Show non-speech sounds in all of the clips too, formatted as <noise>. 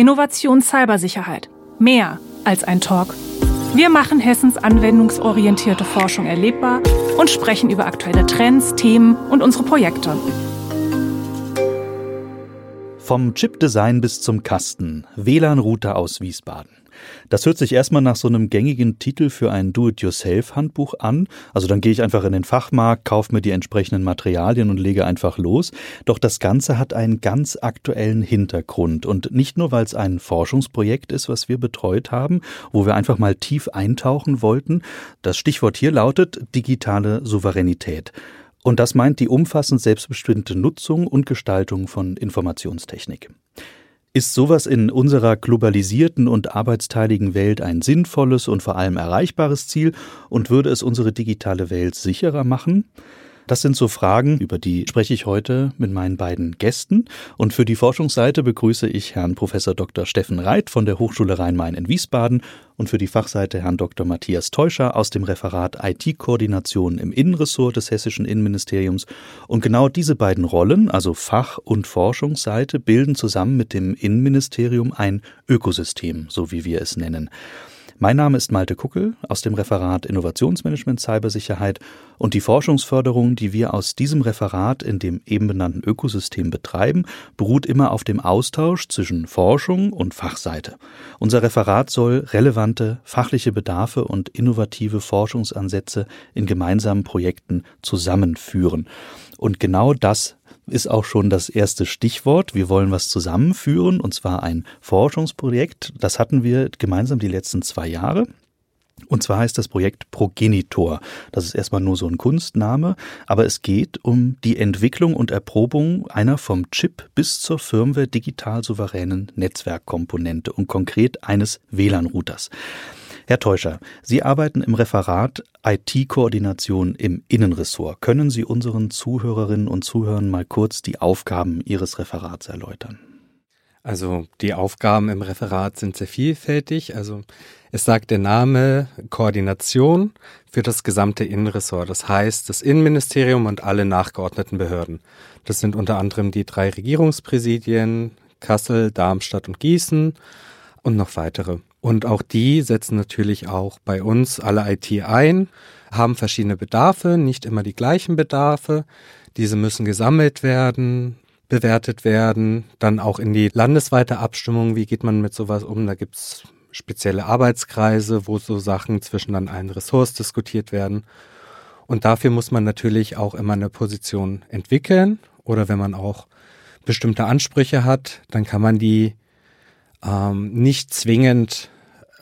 Innovation Cybersicherheit. Mehr als ein Talk. Wir machen Hessens anwendungsorientierte Forschung erlebbar und sprechen über aktuelle Trends, Themen und unsere Projekte. Vom Chipdesign bis zum Kasten. WLAN-Router aus Wiesbaden. Das hört sich erstmal nach so einem gängigen Titel für ein Do-it-yourself-Handbuch an. Also dann gehe ich einfach in den Fachmarkt, kaufe mir die entsprechenden Materialien und lege einfach los. Doch das Ganze hat einen ganz aktuellen Hintergrund. Und nicht nur, weil es ein Forschungsprojekt ist, was wir betreut haben, wo wir einfach mal tief eintauchen wollten. Das Stichwort hier lautet digitale Souveränität. Und das meint die umfassend selbstbestimmte Nutzung und Gestaltung von Informationstechnik. Ist sowas in unserer globalisierten und arbeitsteiligen Welt ein sinnvolles und vor allem erreichbares Ziel und würde es unsere digitale Welt sicherer machen? Das sind so Fragen, über die spreche ich heute mit meinen beiden Gästen. Und für die Forschungsseite begrüße ich Herrn Professor Dr. Steffen Reit von der Hochschule Rhein-Main in Wiesbaden und für die Fachseite Herrn Dr. Matthias Teuscher aus dem Referat IT-Koordination im Innenressort des Hessischen Innenministeriums. Und genau diese beiden Rollen, also Fach- und Forschungsseite, bilden zusammen mit dem Innenministerium ein Ökosystem, so wie wir es nennen. Mein Name ist Malte Kuckel aus dem Referat Innovationsmanagement Cybersicherheit und die Forschungsförderung, die wir aus diesem Referat in dem eben benannten Ökosystem betreiben, beruht immer auf dem Austausch zwischen Forschung und Fachseite. Unser Referat soll relevante fachliche Bedarfe und innovative Forschungsansätze in gemeinsamen Projekten zusammenführen. Und genau das ist auch schon das erste Stichwort. Wir wollen was zusammenführen, und zwar ein Forschungsprojekt. Das hatten wir gemeinsam die letzten zwei Jahre. Und zwar heißt das Projekt Progenitor. Das ist erstmal nur so ein Kunstname, aber es geht um die Entwicklung und Erprobung einer vom Chip bis zur Firmware digital souveränen Netzwerkkomponente und konkret eines WLAN-Routers. Herr Teuscher, Sie arbeiten im Referat IT-Koordination im Innenressort. Können Sie unseren Zuhörerinnen und Zuhörern mal kurz die Aufgaben Ihres Referats erläutern? Also die Aufgaben im Referat sind sehr vielfältig. Also es sagt der Name Koordination für das gesamte Innenressort. Das heißt, das Innenministerium und alle nachgeordneten Behörden. Das sind unter anderem die drei Regierungspräsidien, Kassel, Darmstadt und Gießen und noch weitere. Und auch die setzen natürlich auch bei uns alle IT ein, haben verschiedene Bedarfe, nicht immer die gleichen Bedarfe. Diese müssen gesammelt werden, bewertet werden, dann auch in die landesweite Abstimmung, wie geht man mit sowas um, da gibt's spezielle Arbeitskreise, wo so Sachen zwischen dann allen Ressorts diskutiert werden. Und dafür muss man natürlich auch immer eine Position entwickeln oder wenn man auch bestimmte Ansprüche hat, dann kann man die ähm, nicht zwingend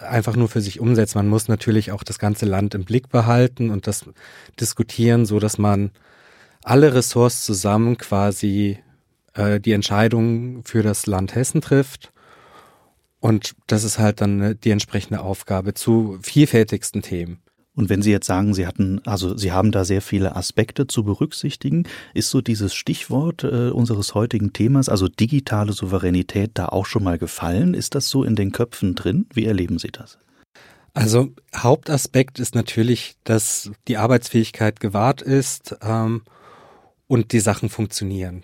einfach nur für sich umsetzen. Man muss natürlich auch das ganze Land im Blick behalten und das diskutieren, so dass man alle Ressorts zusammen quasi äh, die Entscheidung für das Land Hessen trifft. Und das ist halt dann äh, die entsprechende Aufgabe zu vielfältigsten Themen. Und wenn Sie jetzt sagen, Sie hatten, also Sie haben da sehr viele Aspekte zu berücksichtigen, ist so dieses Stichwort äh, unseres heutigen Themas, also digitale Souveränität, da auch schon mal gefallen? Ist das so in den Köpfen drin? Wie erleben Sie das? Also Hauptaspekt ist natürlich, dass die Arbeitsfähigkeit gewahrt ist ähm, und die Sachen funktionieren.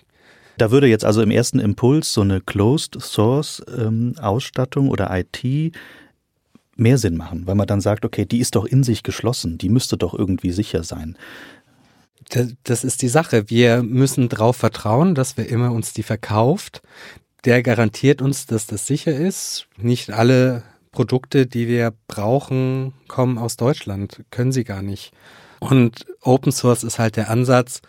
Da würde jetzt also im ersten Impuls so eine Closed Source ähm, Ausstattung oder IT mehr Sinn machen, weil man dann sagt, okay, die ist doch in sich geschlossen, die müsste doch irgendwie sicher sein. Das ist die Sache. Wir müssen darauf vertrauen, dass wer immer uns die verkauft, der garantiert uns, dass das sicher ist. Nicht alle Produkte, die wir brauchen, kommen aus Deutschland, können sie gar nicht. Und Open Source ist halt der Ansatz,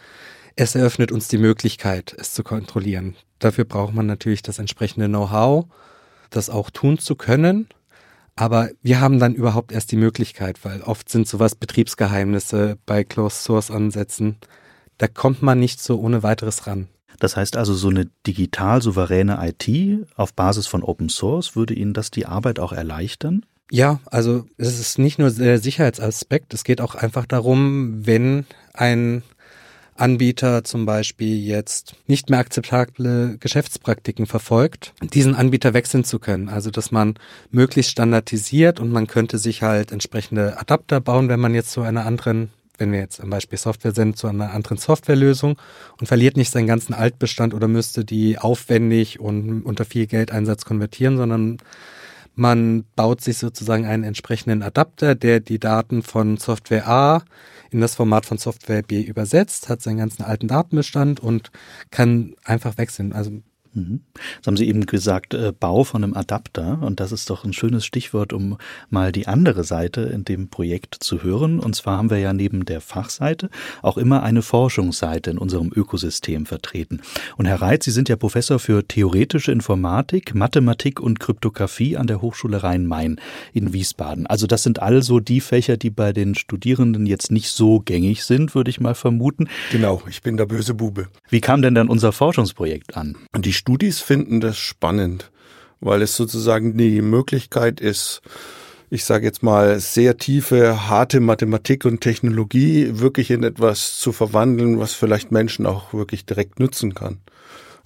es eröffnet uns die Möglichkeit, es zu kontrollieren. Dafür braucht man natürlich das entsprechende Know-how, das auch tun zu können. Aber wir haben dann überhaupt erst die Möglichkeit, weil oft sind sowas Betriebsgeheimnisse bei Closed Source Ansätzen. Da kommt man nicht so ohne weiteres ran. Das heißt also, so eine digital souveräne IT auf Basis von Open Source würde Ihnen das die Arbeit auch erleichtern? Ja, also es ist nicht nur der Sicherheitsaspekt, es geht auch einfach darum, wenn ein Anbieter zum Beispiel jetzt nicht mehr akzeptable Geschäftspraktiken verfolgt, diesen Anbieter wechseln zu können. Also dass man möglichst standardisiert und man könnte sich halt entsprechende Adapter bauen, wenn man jetzt zu einer anderen wenn wir jetzt zum Beispiel Software sind, zu einer anderen Softwarelösung und verliert nicht seinen ganzen Altbestand oder müsste die aufwendig und unter viel Geldeinsatz konvertieren, sondern man baut sich sozusagen einen entsprechenden Adapter, der die Daten von Software A in das Format von Software B übersetzt, hat seinen ganzen alten Datenbestand und kann einfach wechseln. Also. Jetzt haben Sie eben gesagt, äh, Bau von einem Adapter. Und das ist doch ein schönes Stichwort, um mal die andere Seite in dem Projekt zu hören. Und zwar haben wir ja neben der Fachseite auch immer eine Forschungsseite in unserem Ökosystem vertreten. Und Herr Reitz, Sie sind ja Professor für theoretische Informatik, Mathematik und Kryptographie an der Hochschule Rhein-Main in Wiesbaden. Also das sind also die Fächer, die bei den Studierenden jetzt nicht so gängig sind, würde ich mal vermuten. Genau, ich bin der böse Bube. Wie kam denn dann unser Forschungsprojekt an? Die Studis finden das spannend, weil es sozusagen die Möglichkeit ist, ich sage jetzt mal, sehr tiefe, harte Mathematik und Technologie wirklich in etwas zu verwandeln, was vielleicht Menschen auch wirklich direkt nutzen kann.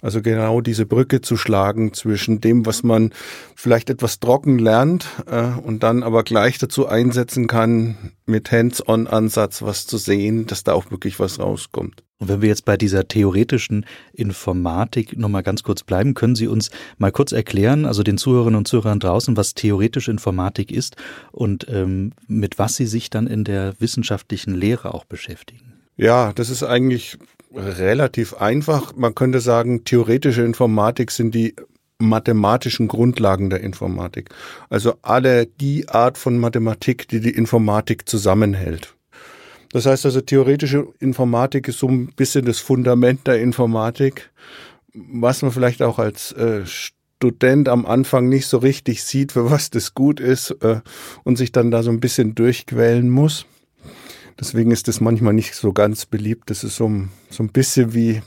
Also genau diese Brücke zu schlagen zwischen dem, was man vielleicht etwas trocken lernt äh, und dann aber gleich dazu einsetzen kann, mit Hands-on-Ansatz was zu sehen, dass da auch wirklich was rauskommt. Und wenn wir jetzt bei dieser theoretischen Informatik nochmal ganz kurz bleiben, können Sie uns mal kurz erklären, also den Zuhörerinnen und Zuhörern draußen, was theoretische Informatik ist und ähm, mit was Sie sich dann in der wissenschaftlichen Lehre auch beschäftigen? Ja, das ist eigentlich relativ einfach. Man könnte sagen, theoretische Informatik sind die mathematischen Grundlagen der Informatik. Also alle die Art von Mathematik, die die Informatik zusammenhält. Das heißt also, theoretische Informatik ist so ein bisschen das Fundament der Informatik, was man vielleicht auch als äh, Student am Anfang nicht so richtig sieht, für was das gut ist äh, und sich dann da so ein bisschen durchquälen muss. Deswegen ist das manchmal nicht so ganz beliebt. Das ist so, so ein bisschen wie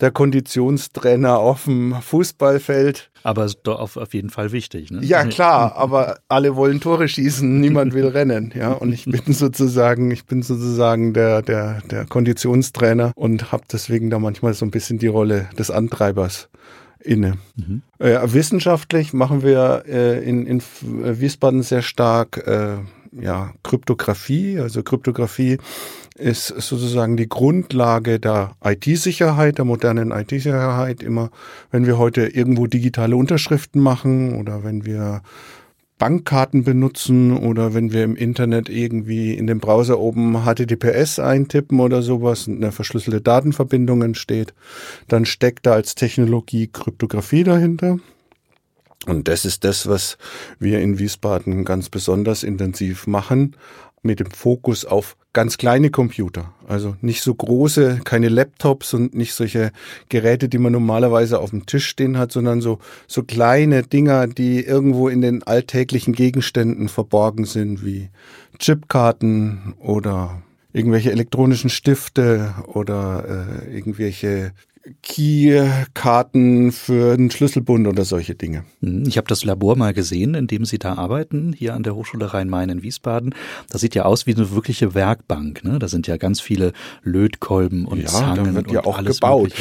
der Konditionstrainer auf dem Fußballfeld. Aber auf, auf jeden Fall wichtig. Ne? Ja, klar, aber alle wollen Tore schießen, niemand will rennen. Ja, und ich bin sozusagen, ich bin sozusagen der, der, der Konditionstrainer und habe deswegen da manchmal so ein bisschen die Rolle des Antreibers inne. Mhm. Äh, wissenschaftlich machen wir äh, in, in Wiesbaden sehr stark äh, ja, Kryptographie. Also Kryptographie ist sozusagen die Grundlage der IT-Sicherheit, der modernen IT-Sicherheit. Immer, wenn wir heute irgendwo digitale Unterschriften machen oder wenn wir Bankkarten benutzen oder wenn wir im Internet irgendwie in dem Browser oben HTTPS eintippen oder sowas und eine verschlüsselte Datenverbindung entsteht, dann steckt da als Technologie Kryptographie dahinter. Und das ist das, was wir in Wiesbaden ganz besonders intensiv machen, mit dem Fokus auf ganz kleine Computer. Also nicht so große, keine Laptops und nicht solche Geräte, die man normalerweise auf dem Tisch stehen hat, sondern so, so kleine Dinger, die irgendwo in den alltäglichen Gegenständen verborgen sind, wie Chipkarten oder irgendwelche elektronischen Stifte oder äh, irgendwelche Key-Karten für einen Schlüsselbund oder solche Dinge. Hm, ich habe das Labor mal gesehen, in dem Sie da arbeiten, hier an der Hochschule Rhein-Main in Wiesbaden. Das sieht ja aus wie eine wirkliche Werkbank. Ne? Da sind ja ganz viele Lötkolben und ja, Zangen da wird ja auch gebaut.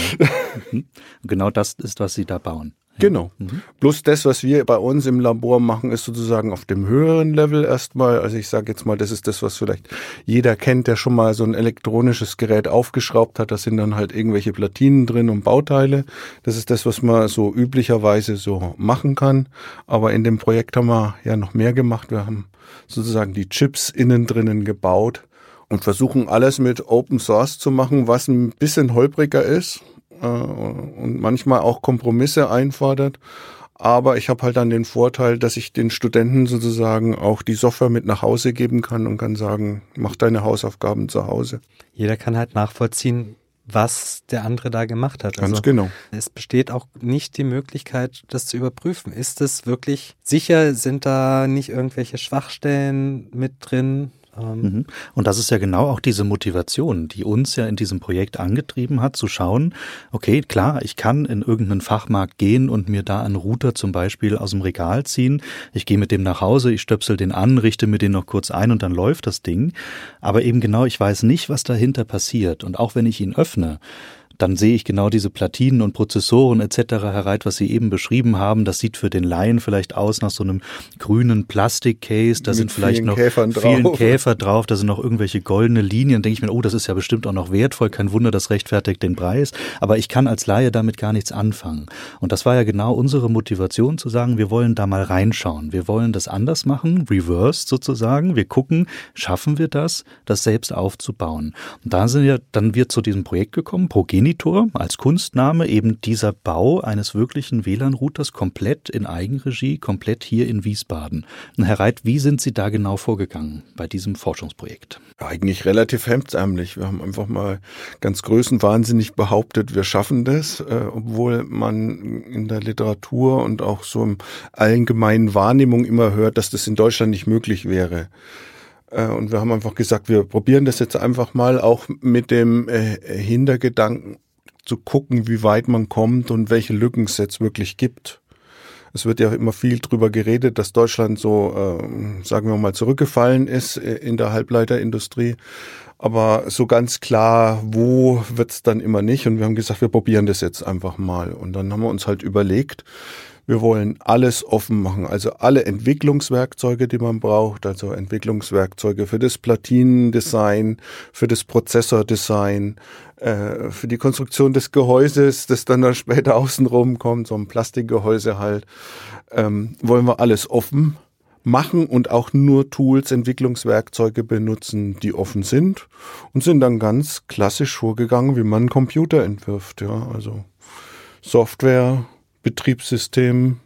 Mhm. genau das ist, was Sie da bauen. Genau. Mhm. Bloß das, was wir bei uns im Labor machen, ist sozusagen auf dem höheren Level erstmal. Also ich sage jetzt mal, das ist das, was vielleicht jeder kennt, der schon mal so ein elektronisches Gerät aufgeschraubt hat. Da sind dann halt irgendwelche Platinen drin und Bauteile. Das ist das, was man so üblicherweise so machen kann. Aber in dem Projekt haben wir ja noch mehr gemacht. Wir haben sozusagen die Chips innen drinnen gebaut und versuchen alles mit Open Source zu machen, was ein bisschen holpriger ist äh, und manchmal auch Kompromisse einfordert. Aber ich habe halt dann den Vorteil, dass ich den Studenten sozusagen auch die Software mit nach Hause geben kann und kann sagen, mach deine Hausaufgaben zu Hause. Jeder kann halt nachvollziehen, was der andere da gemacht hat. Ganz also genau. Es besteht auch nicht die Möglichkeit, das zu überprüfen. Ist es wirklich sicher? Sind da nicht irgendwelche Schwachstellen mit drin? Ähm, mhm. Und das ist ja genau auch diese Motivation, die uns ja in diesem Projekt angetrieben hat, zu schauen, okay, klar, ich kann in irgendeinen Fachmarkt gehen und mir da einen Router zum Beispiel aus dem Regal ziehen. Ich gehe mit dem nach Hause, ich stöpsel den an, richte mir den noch kurz ein und dann läuft das Ding. Aber eben genau, ich weiß nicht, was dahinter passiert. Und auch wenn ich ihn öffne, dann sehe ich genau diese Platinen und Prozessoren etc. hereit, was Sie eben beschrieben haben. Das sieht für den Laien vielleicht aus nach so einem grünen Plastikcase. Da Mit sind vielleicht noch Käfern vielen drauf. Käfer drauf. Da sind noch irgendwelche goldene Linien. Denke ich mir, oh, das ist ja bestimmt auch noch wertvoll. Kein Wunder, das rechtfertigt den Preis. Aber ich kann als Laie damit gar nichts anfangen. Und das war ja genau unsere Motivation zu sagen, wir wollen da mal reinschauen. Wir wollen das anders machen, reversed sozusagen. Wir gucken, schaffen wir das, das selbst aufzubauen. Und da sind wir, dann wird zu diesem Projekt gekommen, Progenitor als Kunstname, eben dieser Bau eines wirklichen WLAN-Routers komplett in Eigenregie, komplett hier in Wiesbaden. Herr Reit, wie sind Sie da genau vorgegangen bei diesem Forschungsprojekt? Eigentlich relativ hemdsärmlich. Wir haben einfach mal ganz größenwahnsinnig behauptet, wir schaffen das, äh, obwohl man in der Literatur und auch so im allgemeinen Wahrnehmung immer hört, dass das in Deutschland nicht möglich wäre. Äh, und wir haben einfach gesagt, wir probieren das jetzt einfach mal auch mit dem äh, Hintergedanken zu gucken, wie weit man kommt und welche Lücken es jetzt wirklich gibt. Es wird ja immer viel drüber geredet, dass Deutschland so, äh, sagen wir mal, zurückgefallen ist äh, in der Halbleiterindustrie. Aber so ganz klar, wo wird's dann immer nicht. Und wir haben gesagt, wir probieren das jetzt einfach mal. Und dann haben wir uns halt überlegt, wir wollen alles offen machen, also alle Entwicklungswerkzeuge, die man braucht, also Entwicklungswerkzeuge für das Platinendesign, für das Prozessordesign, äh, für die Konstruktion des Gehäuses, das dann, dann später außenrum kommt, so ein Plastikgehäuse halt, ähm, wollen wir alles offen machen und auch nur Tools, Entwicklungswerkzeuge benutzen, die offen sind und sind dann ganz klassisch vorgegangen, wie man einen Computer entwirft, ja, also Software, Betriebssystem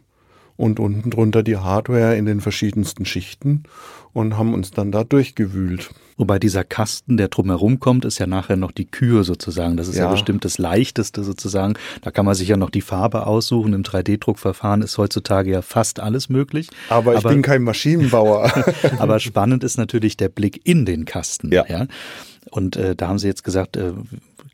und unten drunter die Hardware in den verschiedensten Schichten und haben uns dann da durchgewühlt. Wobei dieser Kasten, der drumherum kommt, ist ja nachher noch die Kür sozusagen. Das ist ja. ja bestimmt das Leichteste sozusagen. Da kann man sich ja noch die Farbe aussuchen. Im 3D-Druckverfahren ist heutzutage ja fast alles möglich. Aber, aber ich bin kein Maschinenbauer. <laughs> aber spannend ist natürlich der Blick in den Kasten. Ja. ja? Und äh, da haben Sie jetzt gesagt, äh,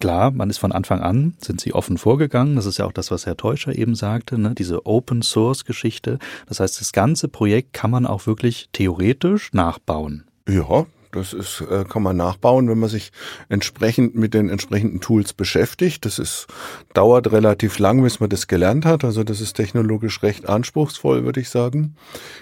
Klar, man ist von Anfang an, sind sie offen vorgegangen. Das ist ja auch das, was Herr Teuscher eben sagte, ne? diese Open Source Geschichte. Das heißt, das ganze Projekt kann man auch wirklich theoretisch nachbauen. Ja, das ist, äh, kann man nachbauen, wenn man sich entsprechend mit den entsprechenden Tools beschäftigt. Das ist, dauert relativ lang, bis man das gelernt hat. Also das ist technologisch recht anspruchsvoll, würde ich sagen.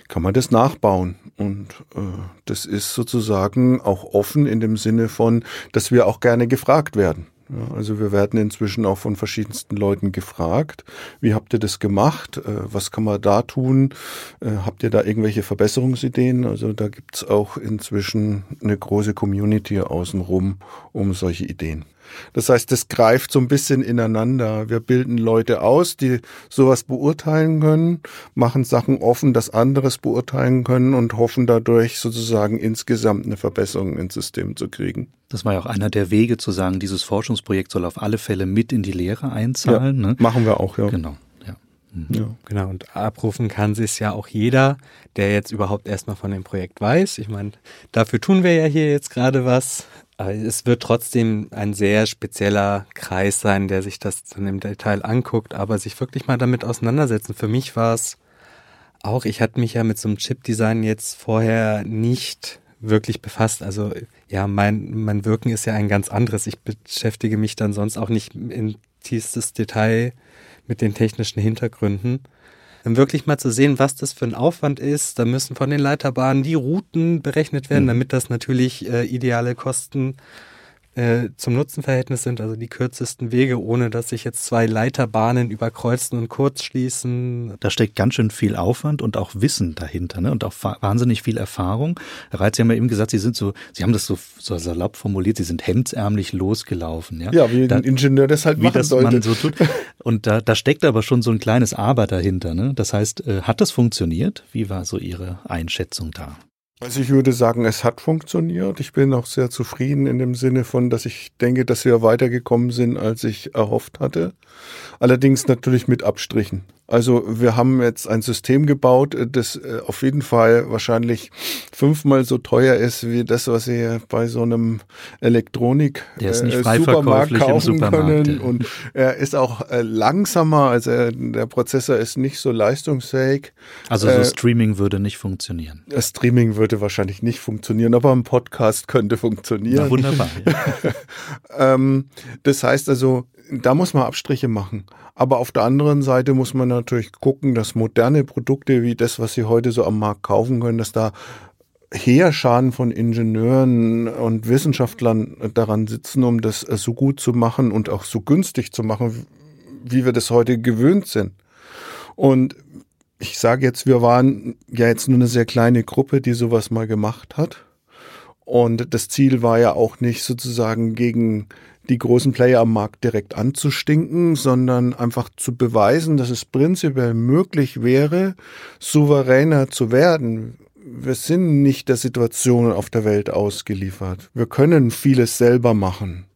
Kann man das nachbauen. Und äh, das ist sozusagen auch offen in dem Sinne von, dass wir auch gerne gefragt werden. Ja, also wir werden inzwischen auch von verschiedensten Leuten gefragt, wie habt ihr das gemacht, äh, was kann man da tun, äh, habt ihr da irgendwelche Verbesserungsideen? Also da gibt's auch inzwischen eine große Community außenrum um solche Ideen. Das heißt, es greift so ein bisschen ineinander. Wir bilden Leute aus, die sowas beurteilen können, machen Sachen offen, dass anderes beurteilen können und hoffen dadurch sozusagen insgesamt eine Verbesserung ins System zu kriegen. Das war ja auch einer der Wege zu sagen, dieses Forschungsprojekt soll auf alle Fälle mit in die Lehre einzahlen. Ja, ne? Machen wir auch, ja. Genau. Ja. Genau, und abrufen kann sich ja auch jeder, der jetzt überhaupt erstmal von dem Projekt weiß. Ich meine, dafür tun wir ja hier jetzt gerade was. Aber es wird trotzdem ein sehr spezieller Kreis sein, der sich das dann im Detail anguckt, aber sich wirklich mal damit auseinandersetzen. Für mich war es auch, ich hatte mich ja mit so einem Chip-Design jetzt vorher nicht wirklich befasst. Also ja, mein, mein Wirken ist ja ein ganz anderes. Ich beschäftige mich dann sonst auch nicht in tiefstes Detail mit den technischen Hintergründen dann wirklich mal zu sehen, was das für ein Aufwand ist. Da müssen von den Leiterbahnen die Routen berechnet werden, mhm. damit das natürlich äh, ideale Kosten äh, zum Nutzenverhältnis sind, also die kürzesten Wege, ohne dass sich jetzt zwei Leiterbahnen überkreuzen und kurz schließen. Da steckt ganz schön viel Aufwand und auch Wissen dahinter, ne? Und auch wahnsinnig viel Erfahrung. Herr Reitz, Sie haben ja eben gesagt, Sie sind so, Sie haben das so, so salopp formuliert, Sie sind hemdsärmlich losgelaufen, ja? Ja, wie da, ein Ingenieur das halt wie das sollte. man so tut. Und da, da steckt aber schon so ein kleines Aber dahinter, ne? Das heißt, äh, hat das funktioniert? Wie war so Ihre Einschätzung da? Also ich würde sagen, es hat funktioniert. Ich bin auch sehr zufrieden in dem Sinne von, dass ich denke, dass wir weitergekommen sind, als ich erhofft hatte. Allerdings natürlich mit Abstrichen. Also wir haben jetzt ein System gebaut, das äh, auf jeden Fall wahrscheinlich fünfmal so teuer ist wie das, was Sie bei so einem Elektronik Der ist nicht äh, Supermarkt kaufen Supermarkt, können. Ja. Und er ist auch äh, langsamer, also der Prozessor ist nicht so leistungsfähig. Also so Streaming würde nicht funktionieren. Streaming würde würde wahrscheinlich nicht funktionieren, aber ein Podcast könnte funktionieren. Na, wunderbar. Ja. <laughs> ähm, das heißt also, da muss man Abstriche machen. Aber auf der anderen Seite muss man natürlich gucken, dass moderne Produkte wie das, was Sie heute so am Markt kaufen können, dass da Heerscharen von Ingenieuren und Wissenschaftlern daran sitzen, um das so gut zu machen und auch so günstig zu machen, wie wir das heute gewöhnt sind. Und ich sage jetzt, wir waren ja jetzt nur eine sehr kleine Gruppe, die sowas mal gemacht hat. Und das Ziel war ja auch nicht sozusagen gegen die großen Player am Markt direkt anzustinken, sondern einfach zu beweisen, dass es prinzipiell möglich wäre, souveräner zu werden. Wir sind nicht der Situation auf der Welt ausgeliefert. Wir können vieles selber machen.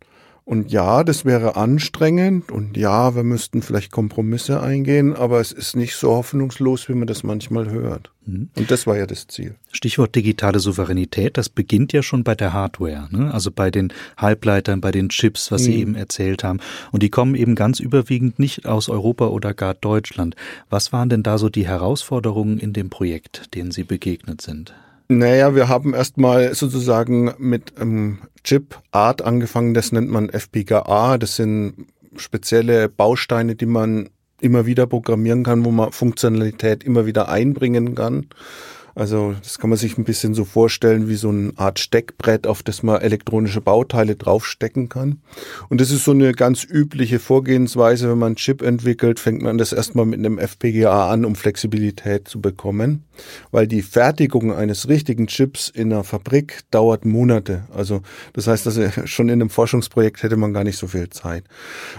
Und ja, das wäre anstrengend und ja, wir müssten vielleicht Kompromisse eingehen, aber es ist nicht so hoffnungslos, wie man das manchmal hört. Mhm. Und das war ja das Ziel. Stichwort digitale Souveränität, das beginnt ja schon bei der Hardware, ne? also bei den Halbleitern, bei den Chips, was mhm. Sie eben erzählt haben. Und die kommen eben ganz überwiegend nicht aus Europa oder gar Deutschland. Was waren denn da so die Herausforderungen in dem Projekt, denen Sie begegnet sind? Naja, wir haben erstmal sozusagen mit ähm, Chip-Art angefangen, das nennt man FPGA. Das sind spezielle Bausteine, die man immer wieder programmieren kann, wo man Funktionalität immer wieder einbringen kann. Also das kann man sich ein bisschen so vorstellen wie so eine Art Steckbrett, auf das man elektronische Bauteile draufstecken kann. Und das ist so eine ganz übliche Vorgehensweise, wenn man einen Chip entwickelt, fängt man das erstmal mit einem FPGA an, um Flexibilität zu bekommen. Weil die Fertigung eines richtigen Chips in einer Fabrik dauert Monate. Also das heißt, also <laughs> schon in einem Forschungsprojekt hätte man gar nicht so viel Zeit.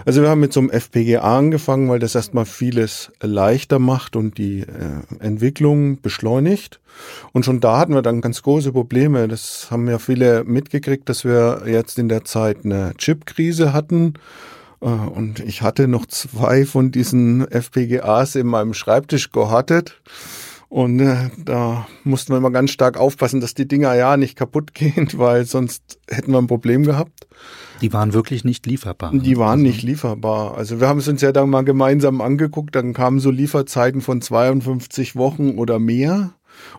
Also wir haben mit so einem FPGA angefangen, weil das erstmal vieles leichter macht und die äh, Entwicklung beschleunigt. Und schon da hatten wir dann ganz große Probleme. Das haben ja viele mitgekriegt, dass wir jetzt in der Zeit eine Chip-Krise hatten. Äh, und ich hatte noch zwei von diesen FPGAs in meinem Schreibtisch gehortet. Und äh, da mussten wir immer ganz stark aufpassen, dass die Dinger ja nicht kaputt gehen, <laughs> weil sonst hätten wir ein Problem gehabt. Die waren wirklich nicht lieferbar. Die waren also. nicht lieferbar. Also wir haben es uns ja dann mal gemeinsam angeguckt, dann kamen so Lieferzeiten von 52 Wochen oder mehr.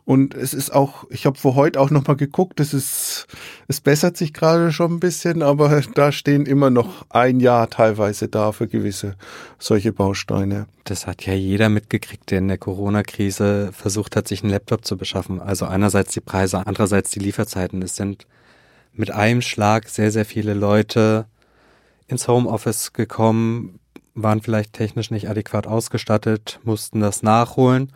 Und es ist auch, ich habe vor heute auch nochmal geguckt, es ist, es bessert sich gerade schon ein bisschen, aber <laughs> da stehen immer noch ein Jahr teilweise da für gewisse solche Bausteine. Das hat ja jeder mitgekriegt, der in der Corona-Krise versucht hat, sich einen Laptop zu beschaffen. Also einerseits die Preise, andererseits die Lieferzeiten. Es sind mit einem Schlag sehr, sehr viele Leute ins Homeoffice gekommen, waren vielleicht technisch nicht adäquat ausgestattet, mussten das nachholen.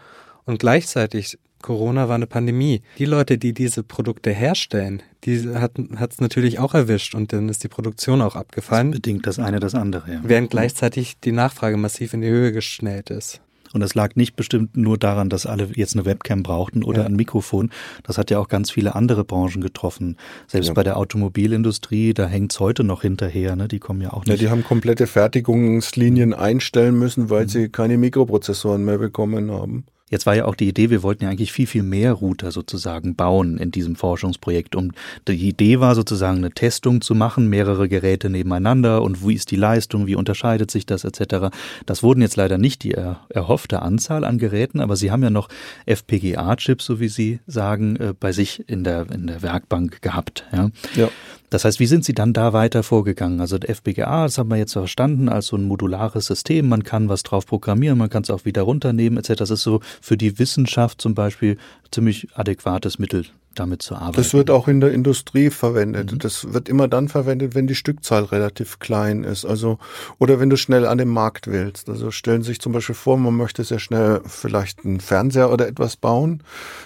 Und gleichzeitig Corona war eine Pandemie. Die Leute, die diese Produkte herstellen, die hat es natürlich auch erwischt und dann ist die Produktion auch abgefallen. Das bedingt das eine das andere, ja. Während gleichzeitig die Nachfrage massiv in die Höhe geschnellt ist. Und das lag nicht bestimmt nur daran, dass alle jetzt eine Webcam brauchten oder ja. ein Mikrofon. Das hat ja auch ganz viele andere Branchen getroffen. Selbst ja. bei der Automobilindustrie, da hängt es heute noch hinterher. Ne? Die kommen ja auch nicht. Ja, die haben komplette Fertigungslinien einstellen müssen, weil mhm. sie keine Mikroprozessoren mehr bekommen haben. Jetzt war ja auch die Idee, wir wollten ja eigentlich viel, viel mehr Router sozusagen bauen in diesem Forschungsprojekt. Und die Idee war sozusagen eine Testung zu machen, mehrere Geräte nebeneinander und wie ist die Leistung, wie unterscheidet sich das etc. Das wurden jetzt leider nicht die erhoffte Anzahl an Geräten, aber Sie haben ja noch FPGA-Chips, so wie Sie sagen, äh, bei sich in der, in der Werkbank gehabt. Ja. ja. Das heißt, wie sind Sie dann da weiter vorgegangen? Also FPGA, das haben wir jetzt verstanden als so ein modulares System. Man kann was drauf programmieren, man kann es auch wieder runternehmen etc. Das ist so für die Wissenschaft zum Beispiel ziemlich adäquates Mittel damit zu arbeiten. Das wird auch in der Industrie verwendet. Mhm. Das wird immer dann verwendet, wenn die Stückzahl relativ klein ist. Also, oder wenn du schnell an den Markt willst. Also stellen Sie sich zum Beispiel vor, man möchte sehr schnell vielleicht einen Fernseher oder etwas bauen.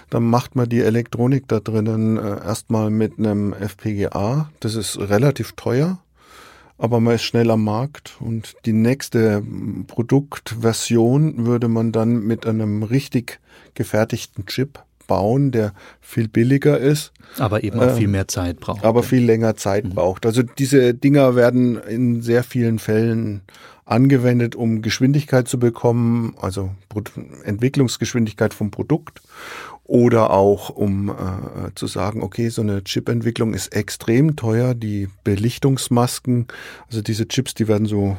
Dann macht man die Elektronik da drinnen äh, erstmal mit einem FPGA. Das ist relativ teuer aber man ist schnell am Markt und die nächste Produktversion würde man dann mit einem richtig gefertigten Chip bauen, der viel billiger ist. Aber eben auch äh, viel mehr Zeit braucht. Aber viel länger Zeit mhm. braucht. Also diese Dinger werden in sehr vielen Fällen angewendet, um Geschwindigkeit zu bekommen, also Entwicklungsgeschwindigkeit vom Produkt oder auch um äh, zu sagen, okay, so eine Chip-Entwicklung ist extrem teuer. Die Belichtungsmasken, also diese Chips, die werden so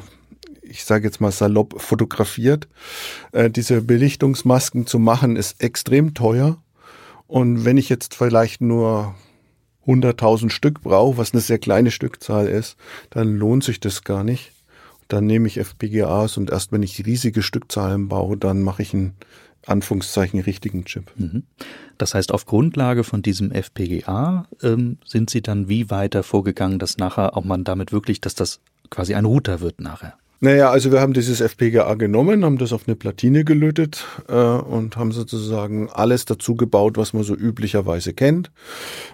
ich sage jetzt mal salopp fotografiert. Äh, diese Belichtungsmasken zu machen ist extrem teuer Und wenn ich jetzt vielleicht nur 100.000 Stück brauche, was eine sehr kleine Stückzahl ist, dann lohnt sich das gar nicht. Dann nehme ich FPGAs und erst wenn ich riesige Stückzahlen baue, dann mache ich einen Anführungszeichen richtigen Chip. Mhm. Das heißt, auf Grundlage von diesem FPGA ähm, sind Sie dann wie weiter vorgegangen, dass nachher auch man damit wirklich, dass das quasi ein Router wird nachher? Naja, also wir haben dieses FPGA genommen, haben das auf eine Platine gelötet äh, und haben sozusagen alles dazu gebaut, was man so üblicherweise kennt.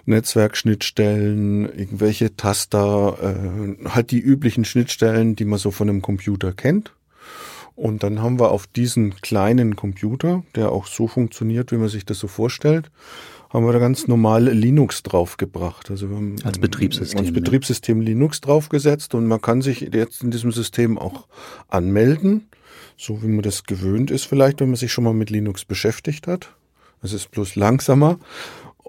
Netzwerkschnittstellen, irgendwelche Taster, äh, halt die üblichen Schnittstellen, die man so von einem Computer kennt. Und dann haben wir auf diesen kleinen Computer, der auch so funktioniert, wie man sich das so vorstellt, haben wir da ganz normal Linux draufgebracht. Also wir haben als Betriebssystem. Als Betriebssystem Linux draufgesetzt und man kann sich jetzt in diesem System auch anmelden, so wie man das gewöhnt ist vielleicht, wenn man sich schon mal mit Linux beschäftigt hat. Es ist bloß langsamer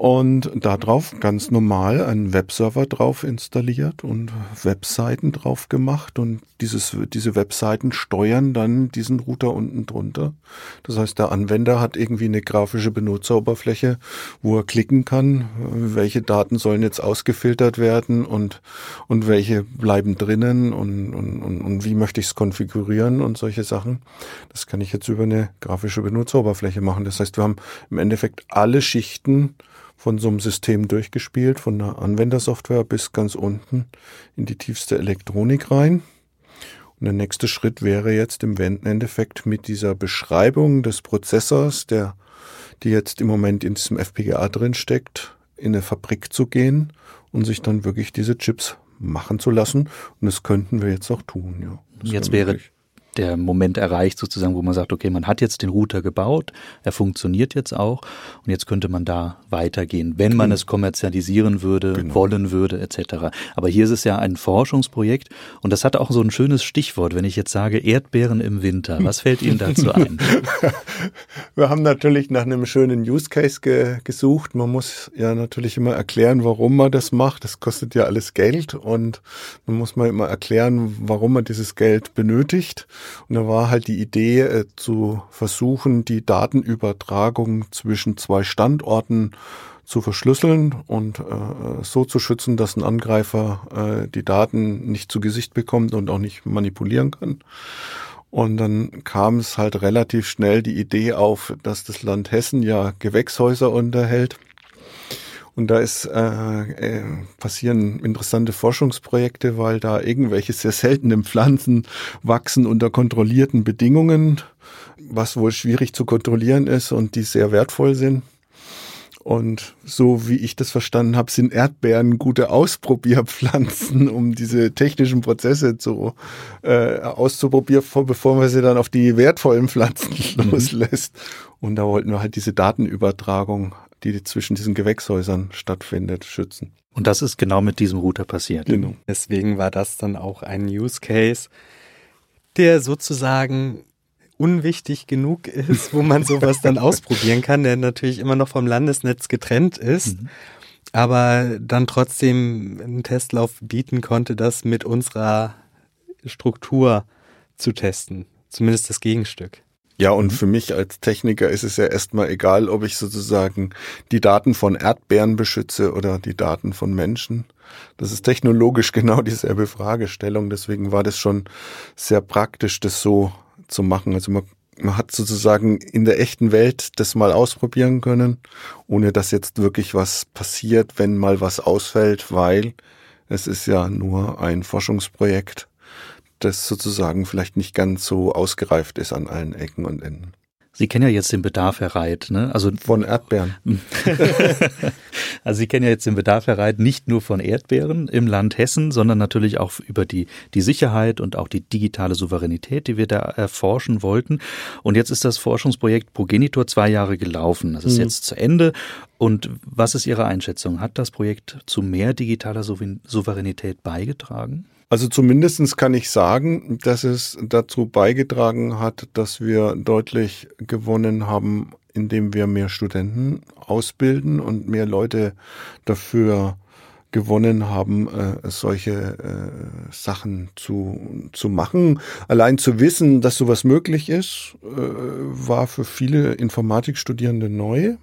und darauf ganz normal einen Webserver drauf installiert und Webseiten drauf gemacht und dieses, diese Webseiten steuern dann diesen Router unten drunter. Das heißt, der Anwender hat irgendwie eine grafische Benutzeroberfläche, wo er klicken kann, welche Daten sollen jetzt ausgefiltert werden und, und welche bleiben drinnen und, und, und, und wie möchte ich es konfigurieren und solche Sachen. Das kann ich jetzt über eine grafische Benutzeroberfläche machen. Das heißt, wir haben im Endeffekt alle Schichten von so einem System durchgespielt, von der Anwendersoftware bis ganz unten in die tiefste Elektronik rein. Und der nächste Schritt wäre jetzt im Endeffekt mit dieser Beschreibung des Prozessors, der, die jetzt im Moment in diesem FPGA drin steckt, in eine Fabrik zu gehen und sich dann wirklich diese Chips machen zu lassen. Und das könnten wir jetzt auch tun, ja. jetzt wäre wirklich der Moment erreicht, sozusagen, wo man sagt, okay, man hat jetzt den Router gebaut, er funktioniert jetzt auch und jetzt könnte man da weitergehen, wenn man genau. es kommerzialisieren würde, genau. wollen würde, etc. Aber hier ist es ja ein Forschungsprojekt und das hat auch so ein schönes Stichwort, wenn ich jetzt sage Erdbeeren im Winter. Was fällt Ihnen dazu <laughs> ein? Wir haben natürlich nach einem schönen Use Case ge gesucht. Man muss ja natürlich immer erklären, warum man das macht. Das kostet ja alles Geld und man muss mal immer erklären, warum man dieses Geld benötigt. Und da war halt die Idee äh, zu versuchen, die Datenübertragung zwischen zwei Standorten zu verschlüsseln und äh, so zu schützen, dass ein Angreifer äh, die Daten nicht zu Gesicht bekommt und auch nicht manipulieren kann. Und dann kam es halt relativ schnell die Idee auf, dass das Land Hessen ja Gewächshäuser unterhält und da ist, äh, äh, passieren interessante Forschungsprojekte, weil da irgendwelche sehr seltenen Pflanzen wachsen unter kontrollierten Bedingungen, was wohl schwierig zu kontrollieren ist und die sehr wertvoll sind. Und so wie ich das verstanden habe, sind Erdbeeren gute Ausprobierpflanzen, um diese technischen Prozesse zu, äh, auszuprobieren, bevor man sie dann auf die wertvollen Pflanzen mhm. loslässt. Und da wollten wir halt diese Datenübertragung die zwischen diesen Gewächshäusern stattfindet, schützen. Und das ist genau mit diesem Router passiert. Genau. Deswegen war das dann auch ein Use Case, der sozusagen unwichtig genug ist, wo man sowas dann <laughs> ausprobieren kann, der natürlich immer noch vom Landesnetz getrennt ist, mhm. aber dann trotzdem einen Testlauf bieten konnte, das mit unserer Struktur zu testen. Zumindest das Gegenstück. Ja, und mhm. für mich als Techniker ist es ja erstmal egal, ob ich sozusagen die Daten von Erdbeeren beschütze oder die Daten von Menschen. Das ist technologisch <laughs> genau dieselbe Fragestellung. Deswegen war das schon sehr praktisch, das so zu machen. Also man, man hat sozusagen in der echten Welt das mal ausprobieren können, ohne dass jetzt wirklich was passiert, wenn mal was ausfällt, weil es ist ja nur ein Forschungsprojekt das sozusagen vielleicht nicht ganz so ausgereift ist an allen Ecken und Enden. Sie kennen ja jetzt den Bedarf, Herr Reit, ne? Also von Erdbeeren. <laughs> also Sie kennen ja jetzt den Bedarf, Herr Reit, nicht nur von Erdbeeren im Land Hessen, sondern natürlich auch über die, die Sicherheit und auch die digitale Souveränität, die wir da erforschen wollten. Und jetzt ist das Forschungsprojekt Progenitor zwei Jahre gelaufen. Das ist mhm. jetzt zu Ende. Und was ist Ihre Einschätzung? Hat das Projekt zu mehr digitaler Souveränität beigetragen? Also zumindestens kann ich sagen, dass es dazu beigetragen hat, dass wir deutlich gewonnen haben, indem wir mehr Studenten ausbilden und mehr Leute dafür gewonnen haben, äh, solche äh, Sachen zu, zu machen. Allein zu wissen, dass sowas möglich ist, äh, war für viele Informatikstudierende neu.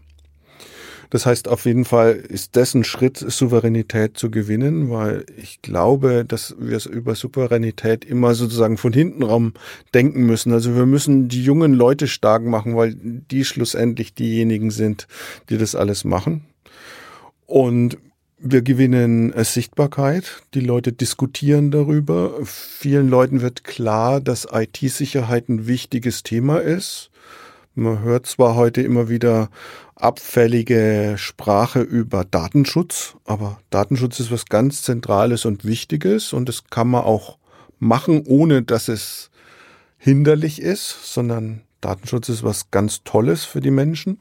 Das heißt, auf jeden Fall ist das ein Schritt, Souveränität zu gewinnen, weil ich glaube, dass wir über Souveränität immer sozusagen von hinten rum denken müssen. Also wir müssen die jungen Leute stark machen, weil die schlussendlich diejenigen sind, die das alles machen. Und wir gewinnen Sichtbarkeit. Die Leute diskutieren darüber. Vielen Leuten wird klar, dass IT-Sicherheit ein wichtiges Thema ist. Man hört zwar heute immer wieder abfällige Sprache über Datenschutz, aber Datenschutz ist was ganz Zentrales und Wichtiges und das kann man auch machen, ohne dass es hinderlich ist, sondern Datenschutz ist was ganz Tolles für die Menschen.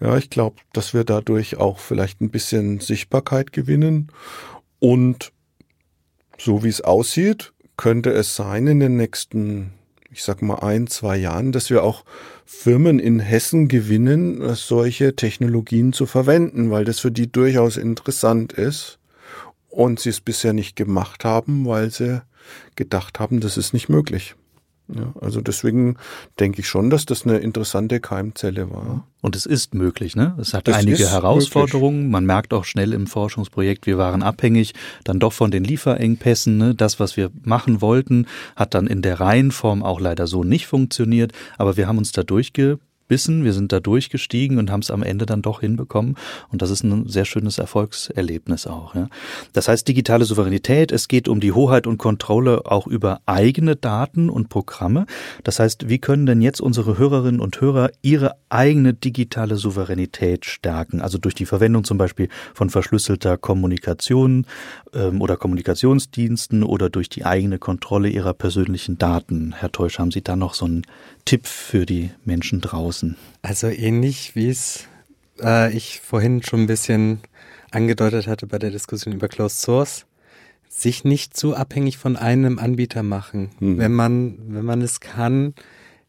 Ja, ich glaube, dass wir dadurch auch vielleicht ein bisschen Sichtbarkeit gewinnen und so wie es aussieht, könnte es sein in den nächsten ich sag mal, ein, zwei Jahren, dass wir auch Firmen in Hessen gewinnen, solche Technologien zu verwenden, weil das für die durchaus interessant ist und sie es bisher nicht gemacht haben, weil sie gedacht haben, das ist nicht möglich. Ja, also deswegen denke ich schon, dass das eine interessante Keimzelle war. Und es ist möglich, ne? Es hat das einige Herausforderungen. Möglich. Man merkt auch schnell im Forschungsprojekt, wir waren abhängig dann doch von den Lieferengpässen. Ne? Das, was wir machen wollten, hat dann in der Reihenform auch leider so nicht funktioniert. Aber wir haben uns da durchge bissen, wir sind da durchgestiegen und haben es am Ende dann doch hinbekommen. Und das ist ein sehr schönes Erfolgserlebnis auch. Ja. Das heißt digitale Souveränität, es geht um die Hoheit und Kontrolle auch über eigene Daten und Programme. Das heißt, wie können denn jetzt unsere Hörerinnen und Hörer ihre eigene digitale Souveränität stärken? Also durch die Verwendung zum Beispiel von verschlüsselter Kommunikation ähm, oder Kommunikationsdiensten oder durch die eigene Kontrolle ihrer persönlichen Daten. Herr Teusch, haben Sie da noch so einen Tipp für die Menschen draußen? Also ähnlich wie es äh, ich vorhin schon ein bisschen angedeutet hatte bei der Diskussion über Closed Source, sich nicht zu abhängig von einem Anbieter machen. Hm. Wenn man, wenn man es kann,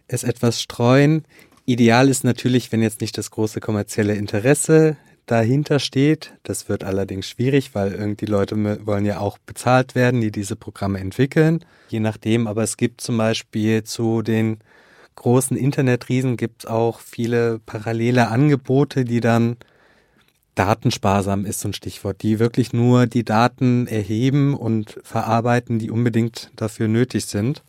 es etwas streuen. Ideal ist natürlich, wenn jetzt nicht das große kommerzielle Interesse dahinter steht. Das wird allerdings schwierig, weil irgendwie Leute wollen ja auch bezahlt werden, die diese Programme entwickeln. Je nachdem, aber es gibt zum Beispiel zu den großen Internetriesen gibt es auch viele parallele Angebote, die dann datensparsam ist so ein Stichwort, die wirklich nur die Daten erheben und verarbeiten, die unbedingt dafür nötig sind.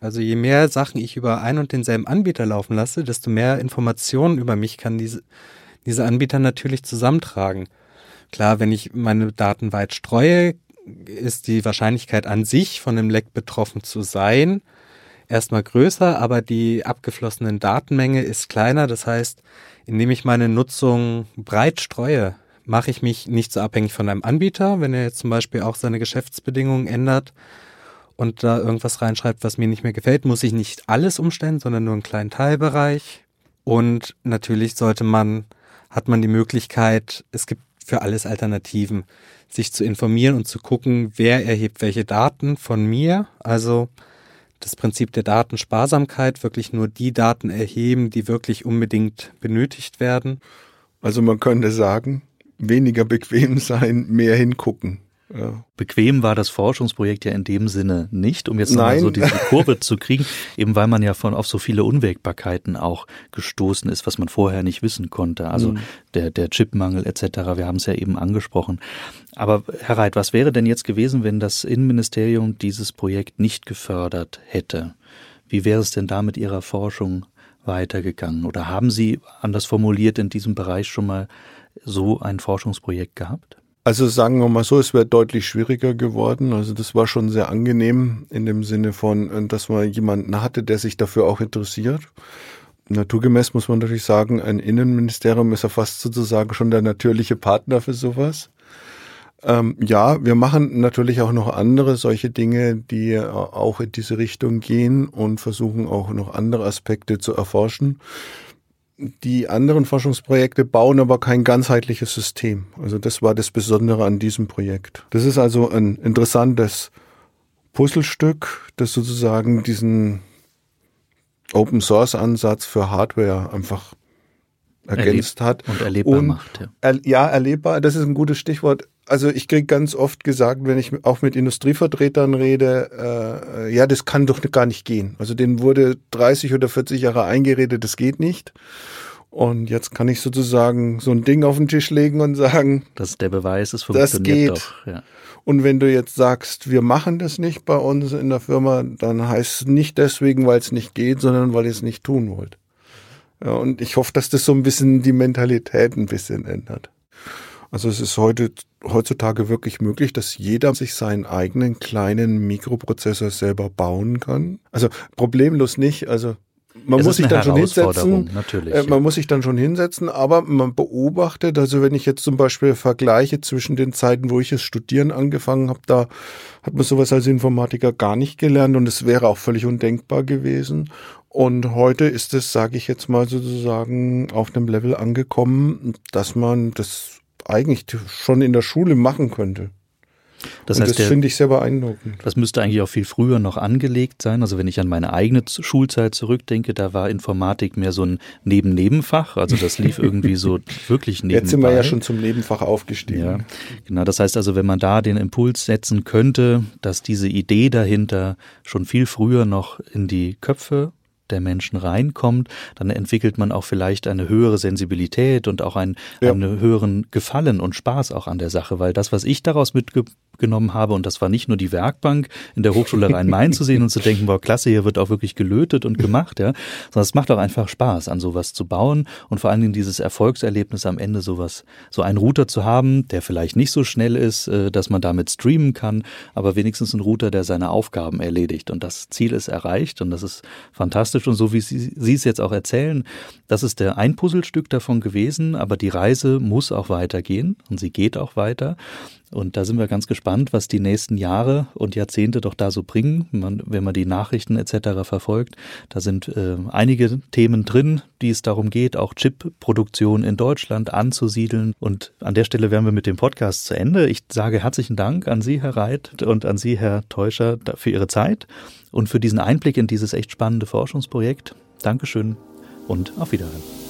Also je mehr Sachen ich über ein und denselben Anbieter laufen lasse, desto mehr Informationen über mich kann diese, diese Anbieter natürlich zusammentragen. Klar, wenn ich meine Daten weit streue, ist die Wahrscheinlichkeit an sich von einem Leck betroffen zu sein erstmal größer, aber die abgeflossenen Datenmenge ist kleiner. Das heißt, indem ich meine Nutzung breit streue, mache ich mich nicht so abhängig von einem Anbieter, wenn er jetzt zum Beispiel auch seine Geschäftsbedingungen ändert und da irgendwas reinschreibt, was mir nicht mehr gefällt, muss ich nicht alles umstellen, sondern nur einen kleinen Teilbereich. Und natürlich sollte man, hat man die Möglichkeit, es gibt für alles Alternativen, sich zu informieren und zu gucken, wer erhebt welche Daten von mir. Also das Prinzip der Datensparsamkeit, wirklich nur die Daten erheben, die wirklich unbedingt benötigt werden. Also man könnte sagen, weniger bequem sein, mehr hingucken. Ja. Bequem war das Forschungsprojekt ja in dem Sinne nicht, um jetzt nochmal so diese <laughs> Kurve zu kriegen, eben weil man ja von auf so viele Unwägbarkeiten auch gestoßen ist, was man vorher nicht wissen konnte. Also mhm. der, der Chipmangel etc., wir haben es ja eben angesprochen. Aber Herr Reit, was wäre denn jetzt gewesen, wenn das Innenministerium dieses Projekt nicht gefördert hätte? Wie wäre es denn da mit Ihrer Forschung weitergegangen? Oder haben Sie, anders formuliert, in diesem Bereich schon mal so ein Forschungsprojekt gehabt? Also sagen wir mal so, es wäre deutlich schwieriger geworden. Also das war schon sehr angenehm in dem Sinne von, äh, dass man jemanden hatte, der sich dafür auch interessiert. Naturgemäß muss man natürlich sagen, ein Innenministerium ist ja fast sozusagen schon der natürliche Partner für sowas. Ähm, ja, wir machen natürlich auch noch andere solche Dinge, die äh, auch in diese Richtung gehen und versuchen auch noch andere Aspekte zu erforschen. Die anderen Forschungsprojekte bauen aber kein ganzheitliches System. Also das war das Besondere an diesem Projekt. Das ist also ein interessantes Puzzlestück, das sozusagen diesen Open Source Ansatz für Hardware einfach ergänzt Erleb hat. Und erlebbar und, macht. Ja. Er, ja, erlebbar, das ist ein gutes Stichwort also ich kriege ganz oft gesagt, wenn ich auch mit Industrievertretern rede, äh, ja, das kann doch gar nicht gehen. Also denen wurde 30 oder 40 Jahre eingeredet, das geht nicht. Und jetzt kann ich sozusagen so ein Ding auf den Tisch legen und sagen, das ist der Beweis, es funktioniert das geht. doch. Ja. Und wenn du jetzt sagst, wir machen das nicht bei uns in der Firma, dann heißt es nicht deswegen, weil es nicht geht, sondern weil ihr es nicht tun wollt. Ja, und ich hoffe, dass das so ein bisschen die Mentalität ein bisschen ändert. Also es ist heute, heutzutage wirklich möglich, dass jeder sich seinen eigenen kleinen Mikroprozessor selber bauen kann. Also problemlos nicht. Also man es muss sich dann schon hinsetzen. Natürlich, äh, man muss sich dann schon hinsetzen, aber man beobachtet, also wenn ich jetzt zum Beispiel vergleiche zwischen den Zeiten, wo ich das Studieren angefangen habe, da hat man sowas als Informatiker gar nicht gelernt und es wäre auch völlig undenkbar gewesen. Und heute ist es, sage ich jetzt mal sozusagen, auf einem Level angekommen, dass man das eigentlich schon in der Schule machen könnte. Das, heißt, das finde ich sehr beeindruckend. Das müsste eigentlich auch viel früher noch angelegt sein. Also wenn ich an meine eigene Schulzeit zurückdenke, da war Informatik mehr so ein Neben-Nebenfach. Also das lief irgendwie so <laughs> wirklich nebenbei. Jetzt sind wir ja schon zum Nebenfach aufgestiegen. Ja, genau. Das heißt also, wenn man da den Impuls setzen könnte, dass diese Idee dahinter schon viel früher noch in die Köpfe der Menschen reinkommt, dann entwickelt man auch vielleicht eine höhere Sensibilität und auch einen, ja. einen höheren Gefallen und Spaß auch an der Sache, weil das, was ich daraus mitgenommen habe, und das war nicht nur die Werkbank in der Hochschule Rhein-Main zu sehen und zu denken, boah, klasse, hier wird auch wirklich gelötet und gemacht, ja, sondern es macht auch einfach Spaß, an sowas zu bauen und vor allen Dingen dieses Erfolgserlebnis am Ende sowas, so einen Router zu haben, der vielleicht nicht so schnell ist, äh, dass man damit streamen kann, aber wenigstens ein Router, der seine Aufgaben erledigt. Und das Ziel ist erreicht und das ist fantastisch fantastisch. Und so wie Sie, Sie es jetzt auch erzählen, das ist der ein Puzzlestück davon gewesen, aber die Reise muss auch weitergehen und sie geht auch weiter. Und da sind wir ganz gespannt, was die nächsten Jahre und Jahrzehnte doch da so bringen. Man, wenn man die Nachrichten etc. verfolgt, da sind äh, einige Themen drin, die es darum geht, auch Chip-Produktion in Deutschland anzusiedeln. Und an der Stelle wären wir mit dem Podcast zu Ende. Ich sage herzlichen Dank an Sie, Herr Reit, und an Sie, Herr Teuscher, für Ihre Zeit und für diesen Einblick in dieses echt spannende Forschungsprojekt. Dankeschön und auf Wiederhören.